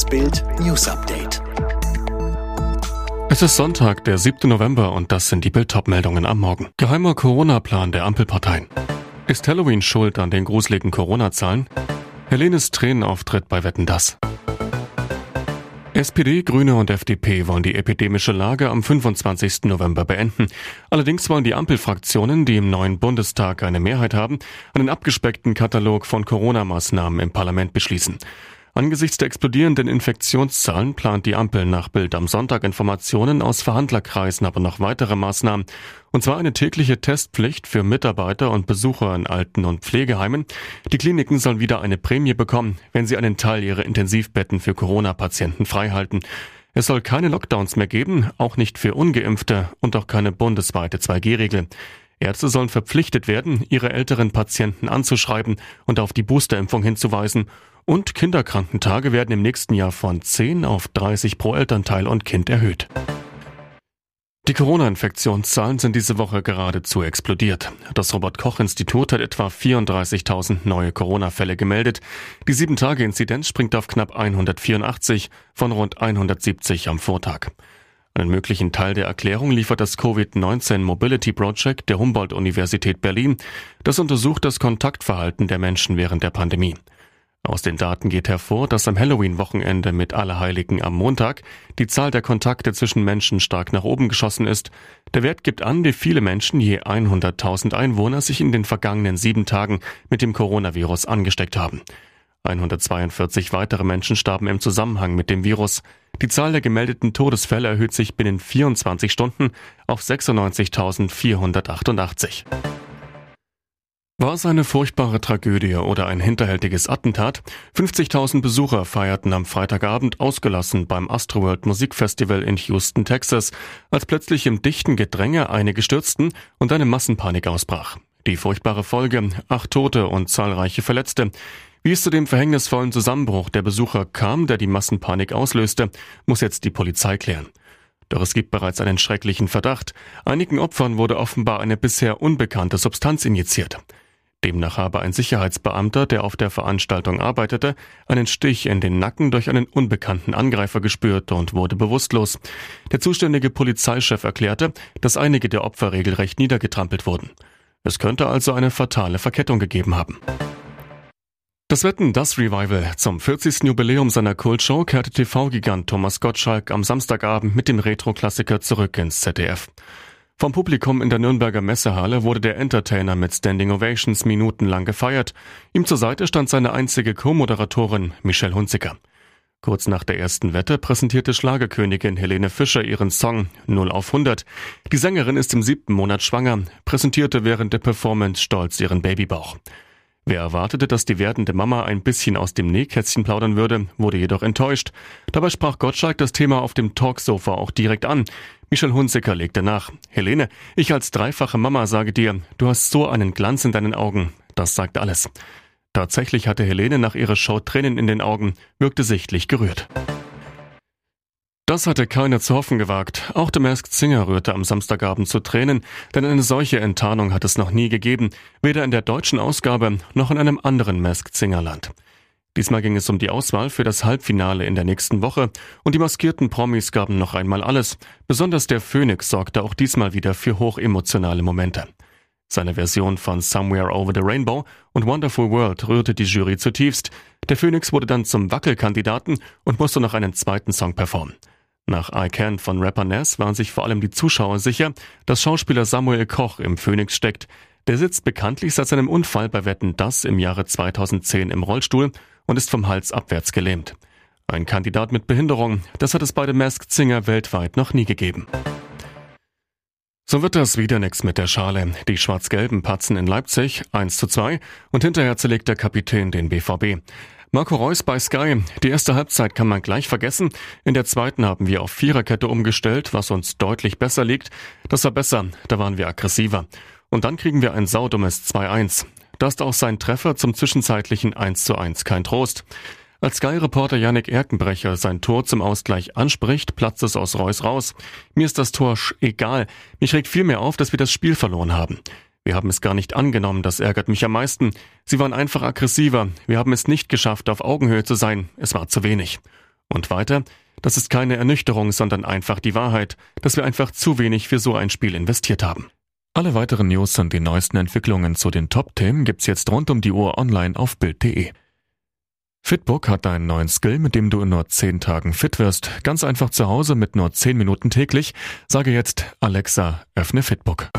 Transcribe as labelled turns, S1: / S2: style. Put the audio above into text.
S1: Das Bild News Update.
S2: Es ist Sonntag, der 7. November und das sind die Bild-Top-Meldungen am Morgen. Geheimer Corona-Plan der Ampelparteien. Ist Halloween schuld an den gruseligen Corona-Zahlen? Helenes Tränenauftritt bei Wetten das. SPD, Grüne und FDP wollen die epidemische Lage am 25. November beenden. Allerdings wollen die Ampelfraktionen, die im neuen Bundestag eine Mehrheit haben, einen abgespeckten Katalog von Corona-Maßnahmen im Parlament beschließen. Angesichts der explodierenden Infektionszahlen plant die Ampel nach Bild am Sonntag Informationen aus Verhandlerkreisen, aber noch weitere Maßnahmen. Und zwar eine tägliche Testpflicht für Mitarbeiter und Besucher in Alten- und Pflegeheimen. Die Kliniken sollen wieder eine Prämie bekommen, wenn sie einen Teil ihrer Intensivbetten für Corona-Patienten freihalten. Es soll keine Lockdowns mehr geben, auch nicht für ungeimpfte und auch keine bundesweite 2G-Regel. Ärzte sollen verpflichtet werden, ihre älteren Patienten anzuschreiben und auf die Boosterimpfung hinzuweisen und Kinderkrankentage werden im nächsten Jahr von 10 auf 30 pro Elternteil und Kind erhöht. Die Corona-Infektionszahlen sind diese Woche geradezu explodiert. Das Robert-Koch-Institut hat etwa 34.000 neue Corona-Fälle gemeldet. Die 7-Tage-Inzidenz springt auf knapp 184 von rund 170 am Vortag. Einen möglichen Teil der Erklärung liefert das Covid-19 Mobility Project der Humboldt-Universität Berlin. Das untersucht das Kontaktverhalten der Menschen während der Pandemie. Aus den Daten geht hervor, dass am Halloween-Wochenende mit Allerheiligen am Montag die Zahl der Kontakte zwischen Menschen stark nach oben geschossen ist. Der Wert gibt an, wie viele Menschen je 100.000 Einwohner sich in den vergangenen sieben Tagen mit dem Coronavirus angesteckt haben. 142 weitere Menschen starben im Zusammenhang mit dem Virus. Die Zahl der gemeldeten Todesfälle erhöht sich binnen 24 Stunden auf 96.488. War es eine furchtbare Tragödie oder ein hinterhältiges Attentat? 50.000 Besucher feierten am Freitagabend ausgelassen beim Astroworld Musikfestival in Houston, Texas, als plötzlich im dichten Gedränge einige stürzten und eine Massenpanik ausbrach. Die furchtbare Folge, acht Tote und zahlreiche Verletzte. Wie es zu dem verhängnisvollen Zusammenbruch der Besucher kam, der die Massenpanik auslöste, muss jetzt die Polizei klären. Doch es gibt bereits einen schrecklichen Verdacht. Einigen Opfern wurde offenbar eine bisher unbekannte Substanz injiziert. Demnach habe ein Sicherheitsbeamter, der auf der Veranstaltung arbeitete, einen Stich in den Nacken durch einen unbekannten Angreifer gespürt und wurde bewusstlos. Der zuständige Polizeichef erklärte, dass einige der Opfer regelrecht niedergetrampelt wurden. Es könnte also eine fatale Verkettung gegeben haben. Das Wetten, das Revival zum 40. Jubiläum seiner Kultshow kehrte TV-Gigant Thomas Gottschalk am Samstagabend mit dem Retro-Klassiker zurück ins ZDF. Vom Publikum in der Nürnberger Messehalle wurde der Entertainer mit Standing Ovations minutenlang gefeiert. Ihm zur Seite stand seine einzige Co-Moderatorin Michelle Hunziker. Kurz nach der ersten Wette präsentierte Schlagerkönigin Helene Fischer ihren Song 0 auf 100. Die Sängerin ist im siebten Monat schwanger, präsentierte während der Performance stolz ihren Babybauch. Wer erwartete, dass die werdende Mama ein bisschen aus dem Nähkästchen plaudern würde, wurde jedoch enttäuscht. Dabei sprach Gottschalk das Thema auf dem Talksofa auch direkt an. Michel Hunziker legte nach. Helene, ich als dreifache Mama sage dir, du hast so einen Glanz in deinen Augen. Das sagt alles. Tatsächlich hatte Helene nach ihrer Show Tränen in den Augen, wirkte sichtlich gerührt. Das hatte keiner zu hoffen gewagt. Auch der Masked Singer rührte am Samstagabend zu Tränen, denn eine solche Enttarnung hat es noch nie gegeben, weder in der deutschen Ausgabe noch in einem anderen Masked Singer Land. Diesmal ging es um die Auswahl für das Halbfinale in der nächsten Woche und die maskierten Promis gaben noch einmal alles. Besonders der Phoenix sorgte auch diesmal wieder für hochemotionale Momente. Seine Version von Somewhere Over the Rainbow und Wonderful World rührte die Jury zutiefst. Der Phoenix wurde dann zum Wackelkandidaten und musste noch einen zweiten Song performen. Nach I Can von Rapper Ness waren sich vor allem die Zuschauer sicher, dass Schauspieler Samuel Koch im Phoenix steckt. Der sitzt bekanntlich seit seinem Unfall bei Wetten Das im Jahre 2010 im Rollstuhl und ist vom Hals abwärts gelähmt. Ein Kandidat mit Behinderung, das hat es bei The Masked Singer weltweit noch nie gegeben. So wird das wieder nix mit der Schale. Die schwarz-gelben patzen in Leipzig 1 zu 2 und hinterher zerlegt der Kapitän den BVB. Marco Reus bei Sky. Die erste Halbzeit kann man gleich vergessen. In der zweiten haben wir auf Viererkette umgestellt, was uns deutlich besser liegt. Das war besser, da waren wir aggressiver. Und dann kriegen wir ein saudummes 2-1. Da ist auch sein Treffer zum zwischenzeitlichen 1 zu 1 kein Trost. Als Sky-Reporter Yannick Erkenbrecher sein Tor zum Ausgleich anspricht, platzt es aus Reus raus. Mir ist das Tor egal. Mich regt vielmehr auf, dass wir das Spiel verloren haben. Wir haben es gar nicht angenommen, das ärgert mich am meisten. Sie waren einfach aggressiver. Wir haben es nicht geschafft, auf Augenhöhe zu sein. Es war zu wenig. Und weiter, das ist keine Ernüchterung, sondern einfach die Wahrheit, dass wir einfach zu wenig für so ein Spiel investiert haben. Alle weiteren News und die neuesten Entwicklungen zu den Top-Themen gibt's jetzt rund um die Uhr online auf Bild.de. Fitbook hat einen neuen Skill, mit dem du in nur 10 Tagen fit wirst. Ganz einfach zu Hause mit nur 10 Minuten täglich. Sage jetzt Alexa, öffne Fitbook.